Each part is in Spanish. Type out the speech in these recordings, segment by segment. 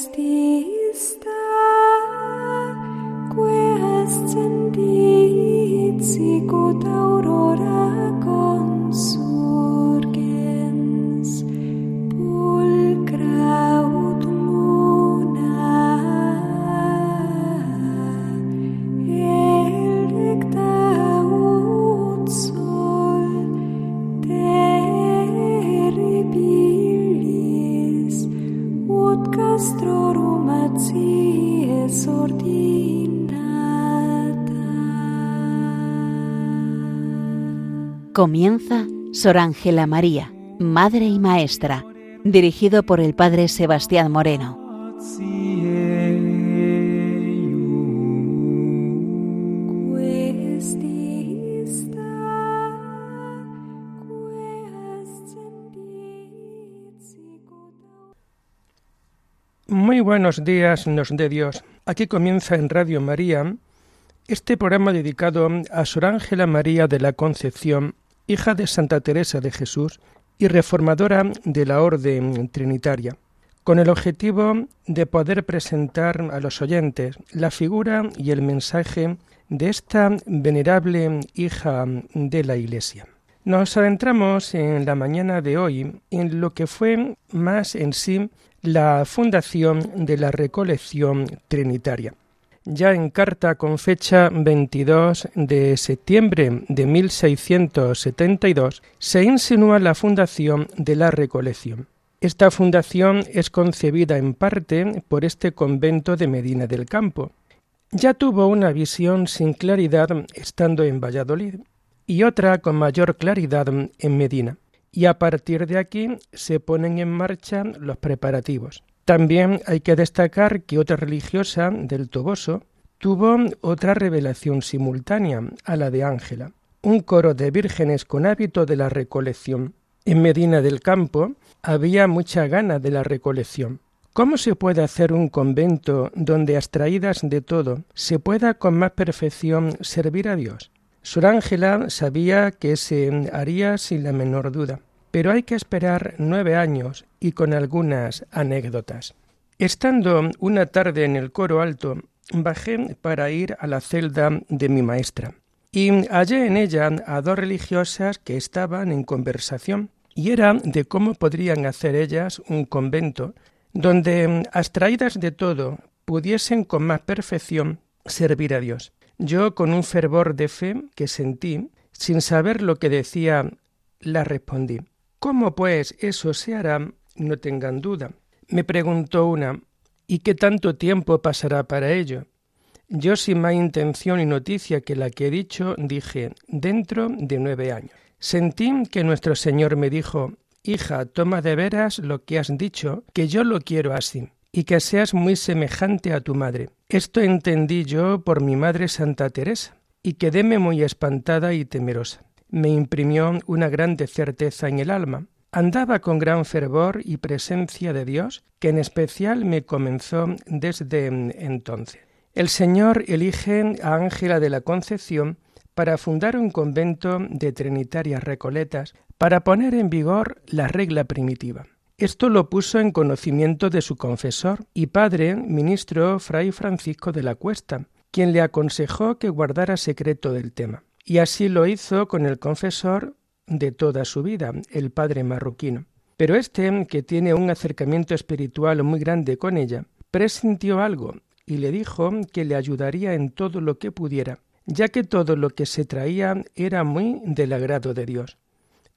Christi. Comienza Sor Ángela María, Madre y Maestra, dirigido por el Padre Sebastián Moreno. Muy buenos días, nos de Dios. Aquí comienza en Radio María este programa dedicado a Sor Ángela María de la Concepción hija de Santa Teresa de Jesús y reformadora de la Orden Trinitaria, con el objetivo de poder presentar a los oyentes la figura y el mensaje de esta venerable hija de la Iglesia. Nos adentramos en la mañana de hoy en lo que fue más en sí la fundación de la recolección trinitaria ya en carta con fecha 22 de septiembre de 1672, se insinúa la fundación de la Recolección. Esta fundación es concebida en parte por este convento de Medina del Campo. Ya tuvo una visión sin claridad estando en Valladolid y otra con mayor claridad en Medina. Y a partir de aquí se ponen en marcha los preparativos. También hay que destacar que otra religiosa del Toboso tuvo otra revelación simultánea a la de Ángela, un coro de vírgenes con hábito de la recolección. En Medina del Campo había mucha gana de la recolección. ¿Cómo se puede hacer un convento donde, abstraídas de todo, se pueda con más perfección servir a Dios? Sor Ángela sabía que se haría sin la menor duda, pero hay que esperar nueve años y con algunas anécdotas. Estando una tarde en el coro alto, bajé para ir a la celda de mi maestra y hallé en ella a dos religiosas que estaban en conversación y era de cómo podrían hacer ellas un convento donde, abstraídas de todo, pudiesen con más perfección servir a Dios. Yo, con un fervor de fe que sentí, sin saber lo que decía, la respondí. ¿Cómo pues eso se hará? No tengan duda. Me preguntó una, ¿y qué tanto tiempo pasará para ello? Yo, sin más intención y noticia que la que he dicho, dije, dentro de nueve años. Sentí que nuestro Señor me dijo, Hija, toma de veras lo que has dicho, que yo lo quiero así, y que seas muy semejante a tu madre. Esto entendí yo por mi madre Santa Teresa, y quedéme muy espantada y temerosa me imprimió una grande certeza en el alma. Andaba con gran fervor y presencia de Dios, que en especial me comenzó desde entonces. El Señor elige a Ángela de la Concepción para fundar un convento de trinitarias recoletas para poner en vigor la regla primitiva. Esto lo puso en conocimiento de su confesor y padre, ministro Fray Francisco de la Cuesta, quien le aconsejó que guardara secreto del tema. Y así lo hizo con el confesor de toda su vida, el padre marroquino. Pero este, que tiene un acercamiento espiritual muy grande con ella, presintió algo y le dijo que le ayudaría en todo lo que pudiera, ya que todo lo que se traía era muy del agrado de Dios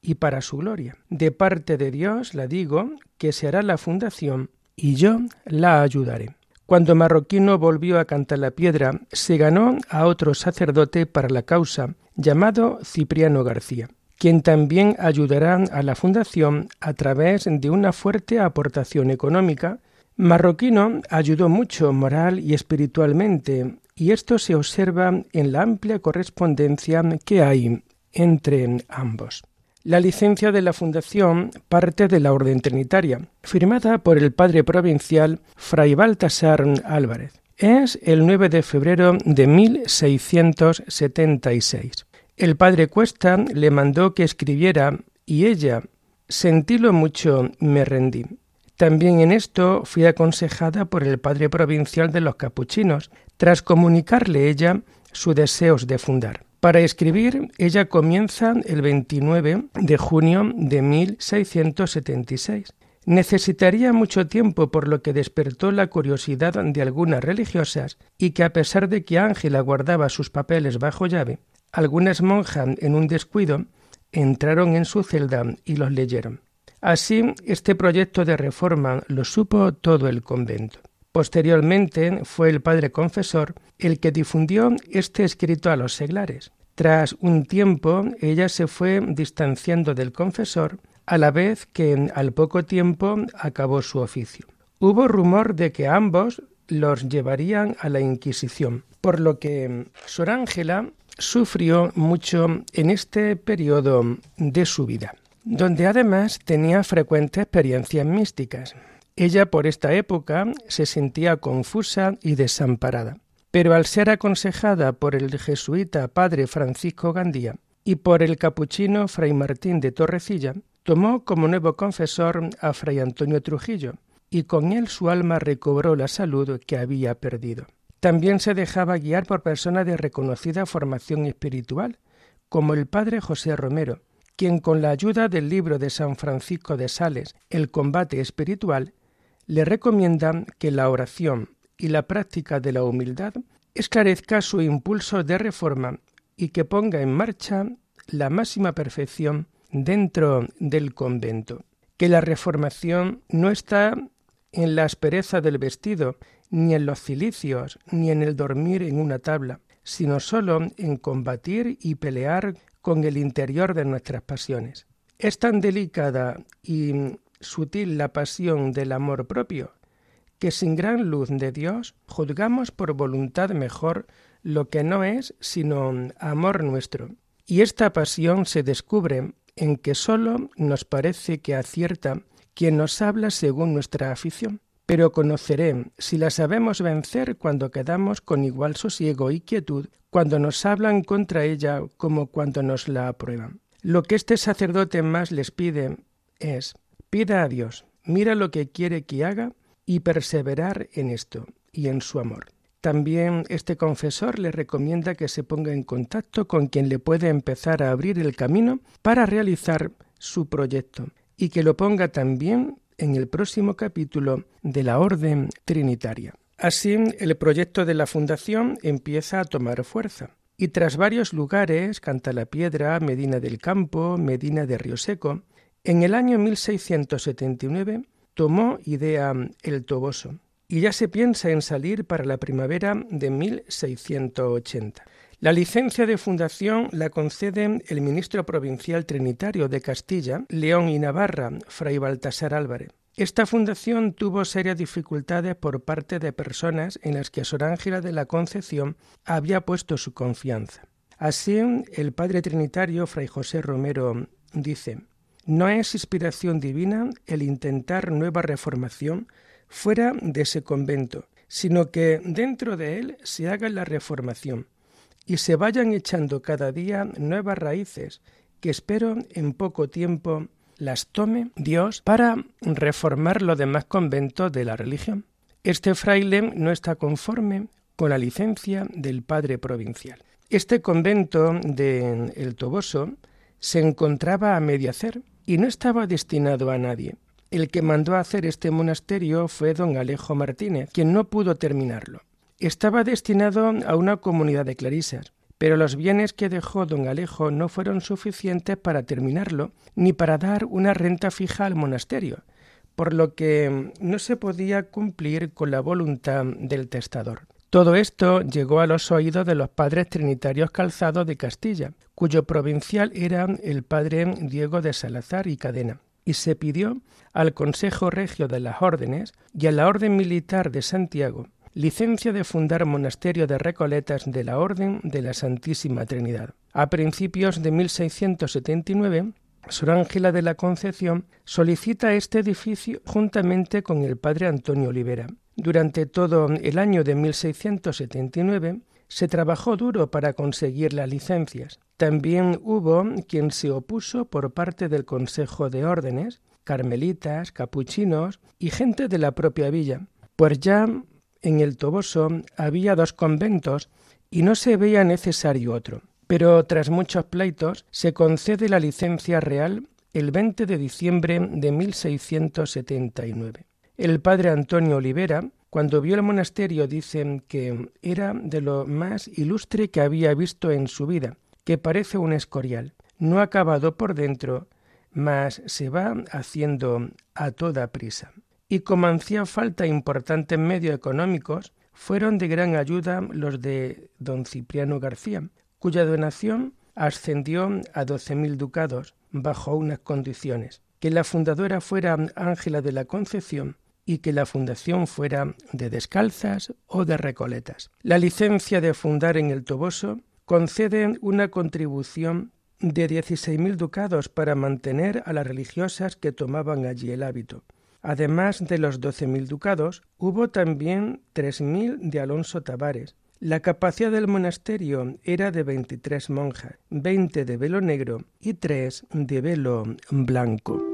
y para su gloria. De parte de Dios, la digo, que se hará la fundación y yo la ayudaré. Cuando Marroquino volvió a cantar la piedra, se ganó a otro sacerdote para la causa, llamado Cipriano García, quien también ayudará a la fundación a través de una fuerte aportación económica. Marroquino ayudó mucho moral y espiritualmente, y esto se observa en la amplia correspondencia que hay entre ambos. La licencia de la Fundación parte de la Orden Trinitaria, firmada por el padre provincial Fray Baltasar Álvarez. Es el 9 de febrero de 1676. El padre Cuesta le mandó que escribiera y ella, sentílo mucho, me rendí. También en esto fui aconsejada por el padre provincial de los capuchinos, tras comunicarle ella sus deseos de fundar. Para escribir, ella comienza el 29 de junio de 1676. Necesitaría mucho tiempo por lo que despertó la curiosidad de algunas religiosas y que a pesar de que Ángela guardaba sus papeles bajo llave, algunas monjas en un descuido entraron en su celda y los leyeron. Así, este proyecto de reforma lo supo todo el convento. Posteriormente fue el padre confesor el que difundió este escrito a los seglares. Tras un tiempo ella se fue distanciando del confesor, a la vez que al poco tiempo acabó su oficio. Hubo rumor de que ambos los llevarían a la Inquisición, por lo que Sor Ángela sufrió mucho en este periodo de su vida, donde además tenía frecuentes experiencias místicas. Ella por esta época se sentía confusa y desamparada, pero al ser aconsejada por el jesuita padre Francisco Gandía y por el capuchino fray Martín de Torrecilla, tomó como nuevo confesor a fray Antonio Trujillo, y con él su alma recobró la salud que había perdido. También se dejaba guiar por personas de reconocida formación espiritual, como el padre José Romero, quien con la ayuda del libro de San Francisco de Sales, El combate espiritual, le recomiendan que la oración y la práctica de la humildad esclarezca su impulso de reforma y que ponga en marcha la máxima perfección dentro del convento, que la reformación no está en la aspereza del vestido, ni en los cilicios, ni en el dormir en una tabla, sino sólo en combatir y pelear con el interior de nuestras pasiones. Es tan delicada y sutil la pasión del amor propio, que sin gran luz de Dios juzgamos por voluntad mejor lo que no es sino amor nuestro. Y esta pasión se descubre en que sólo nos parece que acierta quien nos habla según nuestra afición. Pero conoceré si la sabemos vencer cuando quedamos con igual sosiego y quietud, cuando nos hablan contra ella como cuando nos la aprueban. Lo que este sacerdote más les pide es Pida a Dios, mira lo que quiere que haga y perseverar en esto y en su amor. También este confesor le recomienda que se ponga en contacto con quien le puede empezar a abrir el camino para realizar su proyecto y que lo ponga también en el próximo capítulo de la Orden Trinitaria. Así, el proyecto de la Fundación empieza a tomar fuerza. Y tras varios lugares, Canta la Piedra, Medina del Campo, Medina de Río Seco, en el año 1679 tomó idea el Toboso y ya se piensa en salir para la primavera de 1680. La licencia de fundación la concede el ministro provincial trinitario de Castilla, León y Navarra, Fray Baltasar Álvarez. Esta fundación tuvo serias dificultades por parte de personas en las que Sor Ángela de la Concepción había puesto su confianza. Así, el padre trinitario Fray José Romero dice no es inspiración divina el intentar nueva reformación fuera de ese convento, sino que dentro de él se haga la reformación y se vayan echando cada día nuevas raíces que espero en poco tiempo las tome Dios para reformar los demás conventos de la religión. Este fraile no está conforme con la licencia del padre provincial. Este convento de El Toboso se encontraba a medio hacer y no estaba destinado a nadie. El que mandó hacer este monasterio fue don Alejo Martínez, quien no pudo terminarlo. Estaba destinado a una comunidad de clarisas, pero los bienes que dejó don Alejo no fueron suficientes para terminarlo, ni para dar una renta fija al monasterio, por lo que no se podía cumplir con la voluntad del testador. Todo esto llegó a los oídos de los padres trinitarios calzados de Castilla, cuyo provincial era el padre Diego de Salazar y Cadena, y se pidió al Consejo Regio de las Órdenes y a la Orden Militar de Santiago licencia de fundar monasterio de Recoletas de la Orden de la Santísima Trinidad. A principios de 1679, Sor Ángela de la Concepción solicita este edificio juntamente con el padre Antonio Olivera durante todo el año de 1679 se trabajó duro para conseguir las licencias. También hubo quien se opuso por parte del Consejo de Órdenes carmelitas, capuchinos y gente de la propia villa, pues ya en el Toboso había dos conventos y no se veía necesario otro. Pero tras muchos pleitos se concede la licencia real el 20 de diciembre de 1679. El padre Antonio Olivera, cuando vio el monasterio, dice que era de lo más ilustre que había visto en su vida, que parece un escorial, no acabado por dentro, mas se va haciendo a toda prisa. Y como hacía falta importantes medios económicos, fueron de gran ayuda los de don Cipriano García, cuya donación ascendió a doce mil ducados bajo unas condiciones, que la fundadora fuera Ángela de la Concepción y que la fundación fuera de descalzas o de recoletas. La licencia de fundar en el Toboso concede una contribución de dieciséis mil ducados para mantener a las religiosas que tomaban allí el hábito. Además de los doce mil ducados, hubo también tres mil de Alonso Tavares. La capacidad del monasterio era de veintitrés monjas, veinte de velo negro y tres de velo blanco.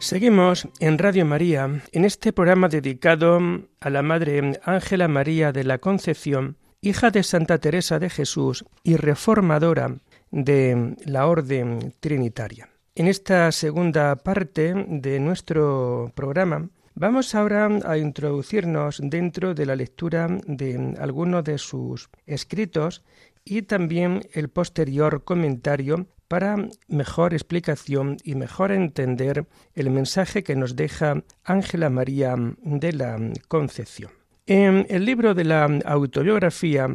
Seguimos en Radio María, en este programa dedicado a la Madre Ángela María de la Concepción, hija de Santa Teresa de Jesús y reformadora de la Orden Trinitaria. En esta segunda parte de nuestro programa vamos ahora a introducirnos dentro de la lectura de algunos de sus escritos y también el posterior comentario para mejor explicación y mejor entender el mensaje que nos deja Ángela María de la Concepción. En el libro de la autobiografía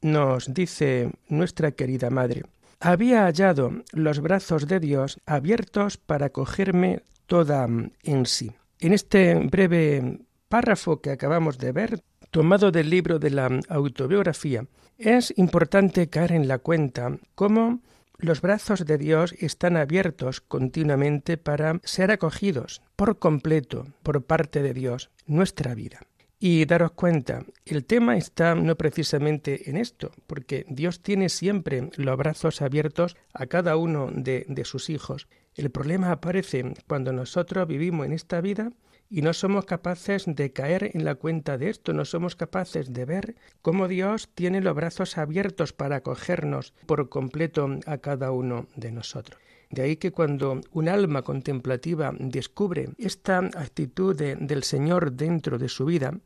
nos dice nuestra querida madre, había hallado los brazos de Dios abiertos para cogerme toda en sí. En este breve párrafo que acabamos de ver, tomado del libro de la autobiografía, es importante caer en la cuenta cómo los brazos de Dios están abiertos continuamente para ser acogidos por completo por parte de Dios nuestra vida. Y daros cuenta, el tema está no precisamente en esto, porque Dios tiene siempre los brazos abiertos a cada uno de, de sus hijos. El problema aparece cuando nosotros vivimos en esta vida y no somos capaces de caer en la cuenta de esto, no somos capaces de ver cómo Dios tiene los brazos abiertos para acogernos por completo a cada uno de nosotros. De ahí que cuando un alma contemplativa descubre esta actitud del Señor dentro de su vida,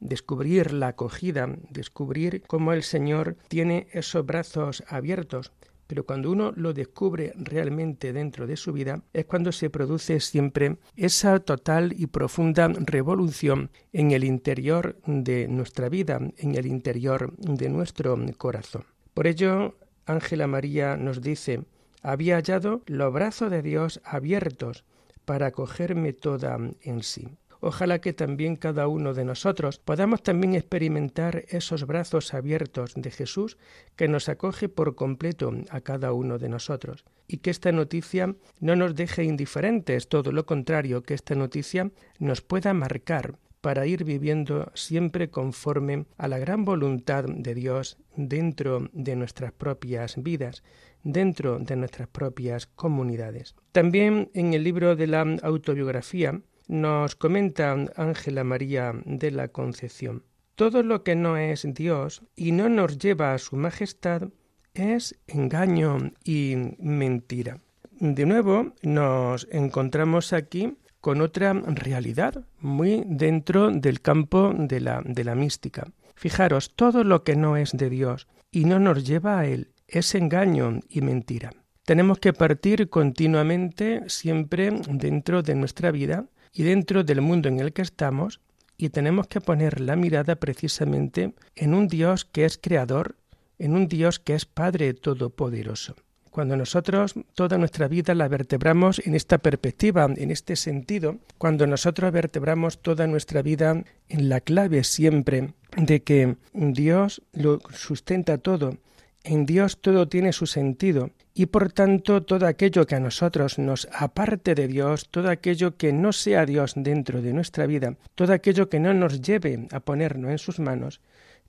descubrir la acogida, descubrir cómo el Señor tiene esos brazos abiertos pero cuando uno lo descubre realmente dentro de su vida es cuando se produce siempre esa total y profunda revolución en el interior de nuestra vida, en el interior de nuestro corazón. Por ello, Ángela María nos dice, había hallado los brazos de Dios abiertos para acogerme toda en sí. Ojalá que también cada uno de nosotros podamos también experimentar esos brazos abiertos de Jesús que nos acoge por completo a cada uno de nosotros. Y que esta noticia no nos deje indiferentes, todo lo contrario, que esta noticia nos pueda marcar para ir viviendo siempre conforme a la gran voluntad de Dios dentro de nuestras propias vidas, dentro de nuestras propias comunidades. También en el libro de la autobiografía nos comenta Ángela María de la Concepción. Todo lo que no es Dios y no nos lleva a su majestad es engaño y mentira. De nuevo nos encontramos aquí con otra realidad muy dentro del campo de la, de la mística. Fijaros, todo lo que no es de Dios y no nos lleva a Él es engaño y mentira. Tenemos que partir continuamente siempre dentro de nuestra vida y dentro del mundo en el que estamos y tenemos que poner la mirada precisamente en un Dios que es creador, en un Dios que es Padre Todopoderoso. Cuando nosotros toda nuestra vida la vertebramos en esta perspectiva, en este sentido, cuando nosotros vertebramos toda nuestra vida en la clave siempre de que Dios lo sustenta todo, en Dios todo tiene su sentido y por tanto todo aquello que a nosotros nos aparte de Dios, todo aquello que no sea Dios dentro de nuestra vida, todo aquello que no nos lleve a ponernos en sus manos,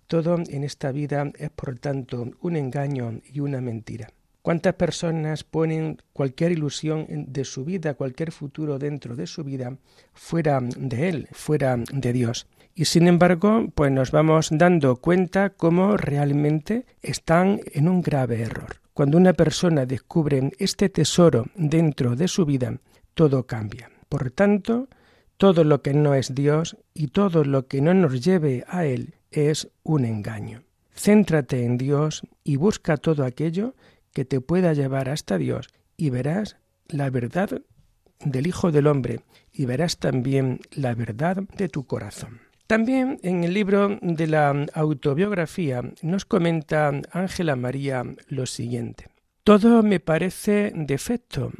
todo en esta vida es por tanto un engaño y una mentira. ¿Cuántas personas ponen cualquier ilusión de su vida, cualquier futuro dentro de su vida, fuera de Él, fuera de Dios? Y sin embargo, pues nos vamos dando cuenta cómo realmente están en un grave error. Cuando una persona descubre este tesoro dentro de su vida, todo cambia. Por tanto, todo lo que no es Dios y todo lo que no nos lleve a Él es un engaño. Céntrate en Dios y busca todo aquello que te pueda llevar hasta Dios y verás la verdad del Hijo del Hombre y verás también la verdad de tu corazón. También en el libro de la autobiografía nos comenta Ángela María lo siguiente. Todo me parece defecto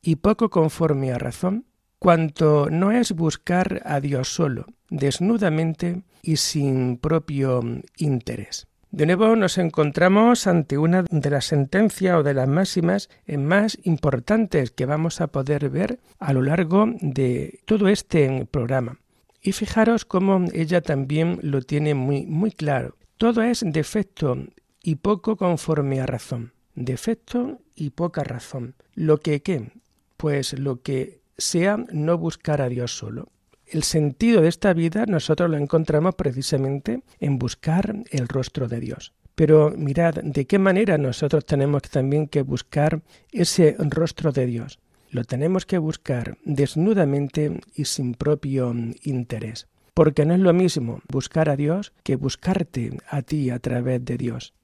y poco conforme a razón, cuanto no es buscar a Dios solo, desnudamente y sin propio interés. De nuevo nos encontramos ante una de las sentencias o de las máximas más importantes que vamos a poder ver a lo largo de todo este programa. Y fijaros cómo ella también lo tiene muy, muy claro. Todo es defecto y poco conforme a razón. Defecto y poca razón. Lo que qué? Pues lo que sea no buscar a Dios solo. El sentido de esta vida nosotros lo encontramos precisamente en buscar el rostro de Dios. Pero mirad, ¿de qué manera nosotros tenemos también que buscar ese rostro de Dios? Lo tenemos que buscar desnudamente y sin propio interés. Porque no es lo mismo buscar a Dios que buscarte a ti a través de Dios.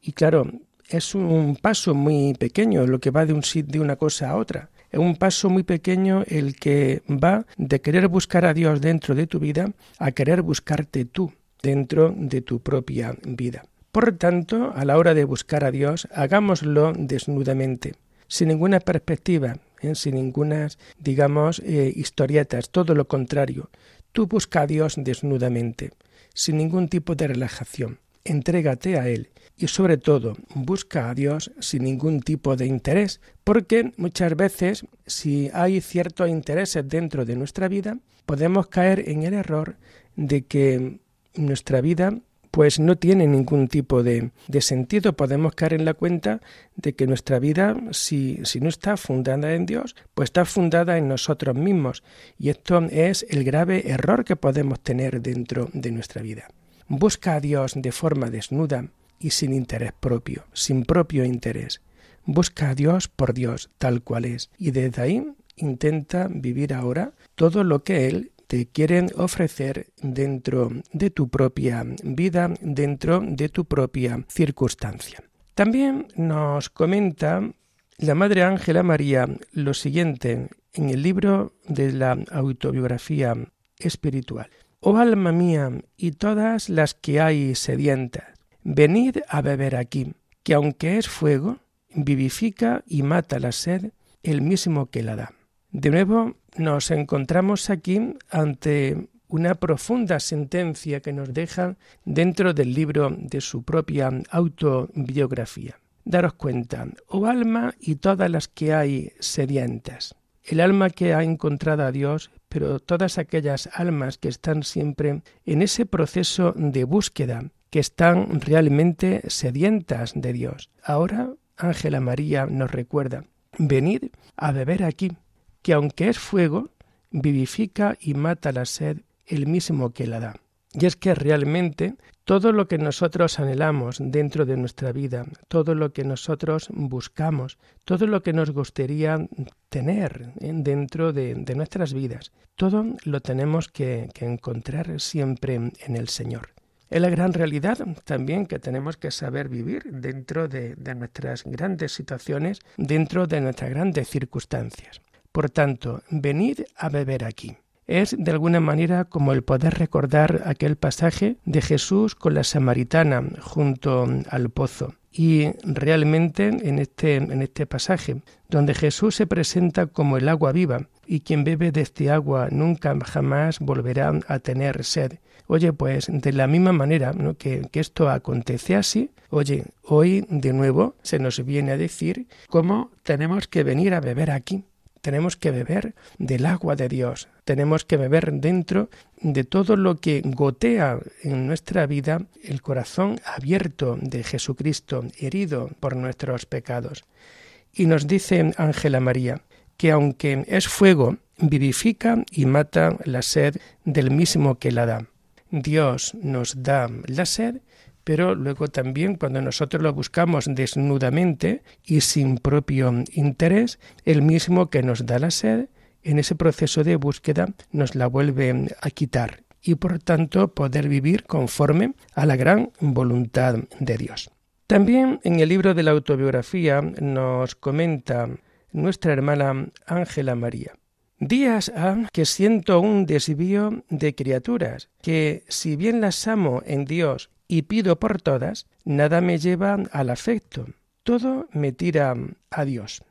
Y claro, es un paso muy pequeño lo que va de, un, de una cosa a otra. Es un paso muy pequeño el que va de querer buscar a Dios dentro de tu vida a querer buscarte tú dentro de tu propia vida. Por tanto, a la hora de buscar a Dios, hagámoslo desnudamente, sin ninguna perspectiva, ¿eh? sin ninguna, digamos, eh, historietas, todo lo contrario. Tú busca a Dios desnudamente, sin ningún tipo de relajación. Entrégate a Él y sobre todo busca a Dios sin ningún tipo de interés, porque muchas veces si hay ciertos intereses dentro de nuestra vida, podemos caer en el error de que nuestra vida pues no tiene ningún tipo de, sentido. Podemos caer en la cuenta de que nuestra vida, si, si no está fundada en Dios, pues está fundada en nosotros mismos. Y esto es el grave error que podemos tener dentro de nuestra vida. Busca a Dios de forma desnuda y sin interés propio, sin propio interés. Busca a Dios por Dios, tal cual es, y desde ahí intenta vivir ahora todo lo que Él quieren ofrecer dentro de tu propia vida, dentro de tu propia circunstancia. También nos comenta la Madre Ángela María lo siguiente en el libro de la autobiografía espiritual. Oh alma mía y todas las que hay sedientas, venid a beber aquí, que aunque es fuego, vivifica y mata la sed el mismo que la da. De nuevo nos encontramos aquí ante una profunda sentencia que nos deja dentro del libro de su propia autobiografía. Daros cuenta, oh alma y todas las que hay sedientas. El alma que ha encontrado a Dios pero todas aquellas almas que están siempre en ese proceso de búsqueda, que están realmente sedientas de Dios. Ahora Ángela María nos recuerda, venid a beber aquí, que aunque es fuego, vivifica y mata la sed el mismo que la da. Y es que realmente todo lo que nosotros anhelamos dentro de nuestra vida, todo lo que nosotros buscamos, todo lo que nos gustaría tener dentro de, nuestras vidas, todo lo tenemos que, encontrar siempre en el Señor. Es la gran realidad también que tenemos que saber vivir dentro de nuestras grandes situaciones, dentro de nuestras grandes circunstancias. Por tanto, venid a beber aquí es de alguna manera como el poder recordar aquel pasaje de Jesús con la samaritana junto al pozo. Y realmente en este, en este pasaje, donde Jesús se presenta como el agua viva, y quien bebe de este agua nunca jamás volverá a tener sed. Oye, pues de la misma manera que, que esto acontece así, oye, hoy de nuevo se nos viene a decir cómo tenemos que venir a beber aquí tenemos que beber del agua de Dios, tenemos que beber dentro de todo lo que gotea en nuestra vida el corazón abierto de Jesucristo, herido por nuestros pecados. Y nos dice Ángela María que aunque es fuego, vivifica y mata la sed del mismo que la da. Dios nos da la sed pero luego también cuando nosotros lo buscamos desnudamente y sin propio interés, el mismo que nos da la sed, en ese proceso de búsqueda nos la vuelve a quitar y por tanto poder vivir conforme a la gran voluntad de Dios. También en el libro de la autobiografía nos comenta nuestra hermana Ángela María. Días ha que siento un desvío de criaturas, que si bien las amo en Dios y pido por todas, nada me lleva al afecto, todo me tira a Dios.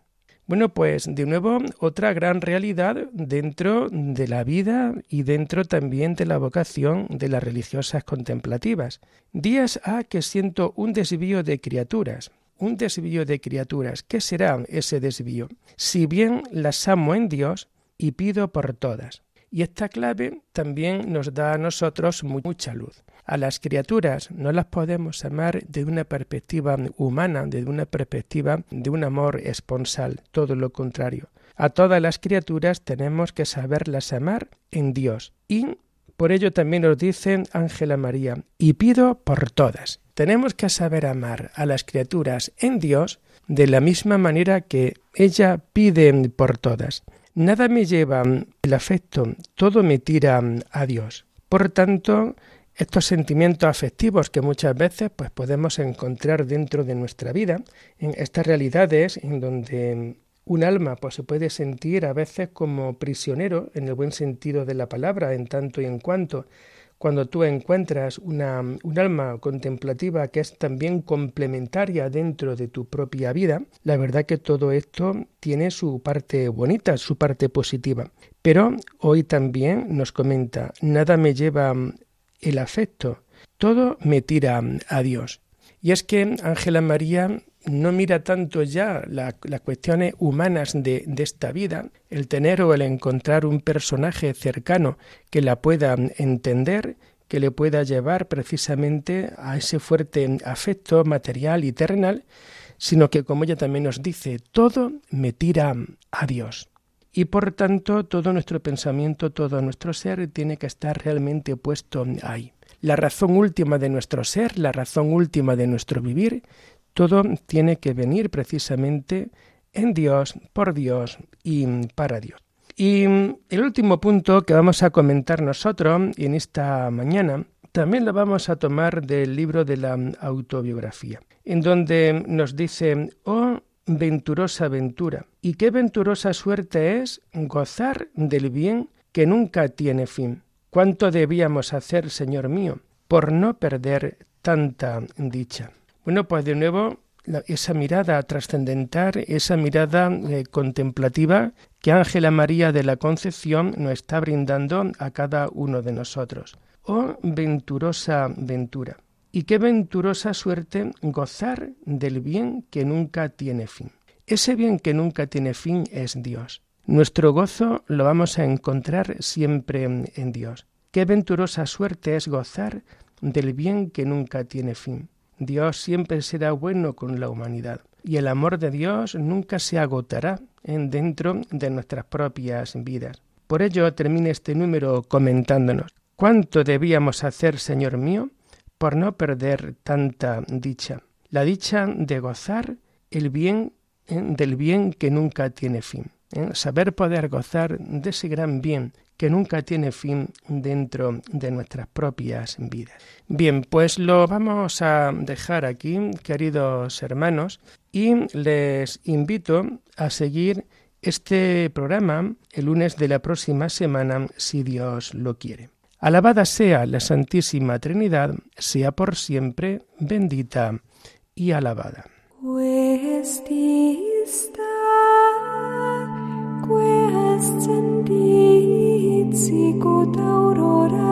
Bueno, pues de nuevo otra gran realidad dentro de la vida y dentro también de la vocación de las religiosas contemplativas. Días ha que siento un desvío de criaturas, un desvío de criaturas. ¿Qué será ese desvío? Si bien las amo en Dios y pido por todas. Y esta clave también nos da a nosotros mucha luz. A las criaturas no las podemos amar de una perspectiva humana, de una perspectiva de un amor esponsal, todo lo contrario. A todas las criaturas tenemos que saberlas amar en Dios. Y por ello también nos dice Ángela María, y pido por todas. Tenemos que saber amar a las criaturas en Dios de la misma manera que ella pide por todas. Nada me lleva el afecto, todo me tira a Dios. Por tanto, estos sentimientos afectivos que muchas veces pues, podemos encontrar dentro de nuestra vida, en estas realidades en donde un alma pues, se puede sentir a veces como prisionero, en el buen sentido de la palabra, en tanto y en cuanto cuando tú encuentras una, un alma contemplativa que es también complementaria dentro de tu propia vida, la verdad que todo esto tiene su parte bonita, su parte positiva. Pero hoy también nos comenta, nada me lleva el afecto, todo me tira a Dios. Y es que Ángela María no mira tanto ya las cuestiones humanas de, de, esta vida, el tener o el encontrar un personaje cercano que la pueda entender, que le pueda llevar precisamente a ese fuerte afecto material y terrenal, sino que, como ella también nos dice, todo me tira a Dios. Y por tanto, todo nuestro pensamiento, todo nuestro ser tiene que estar realmente puesto ahí. La razón última de nuestro ser, la razón última de nuestro vivir, todo tiene que venir precisamente en Dios, por Dios y para Dios. Y el último punto que vamos a comentar nosotros en esta mañana también lo vamos a tomar del libro de la autobiografía, en donde nos dice, oh venturosa ventura, y qué venturosa suerte es gozar del bien que nunca tiene fin. ¿Cuánto debíamos hacer, Señor mío, por no perder tanta dicha? Bueno, pues de nuevo esa mirada trascendental, esa mirada eh, contemplativa que Ángela María de la Concepción nos está brindando a cada uno de nosotros. Oh venturosa ventura. Y qué venturosa suerte gozar del bien que nunca tiene fin. Ese bien que nunca tiene fin es Dios. Nuestro gozo lo vamos a encontrar siempre en Dios. Qué venturosa suerte es gozar del bien que nunca tiene fin. Dios siempre será bueno con la humanidad y el amor de Dios nunca se agotará en dentro de nuestras propias vidas. Por ello termina este número comentándonos cuánto debíamos hacer, Señor mío, por no perder tanta dicha, la dicha de gozar el bien ¿eh? del bien que nunca tiene fin. ¿eh? Saber poder gozar de ese gran bien que nunca tiene fin dentro de nuestras propias vidas. Bien, pues lo vamos a dejar aquí, queridos hermanos, y les invito a seguir este programa el lunes de la próxima semana, si Dios lo quiere. Alabada sea la Santísima Trinidad, sea por siempre bendita y alabada. sicut aurora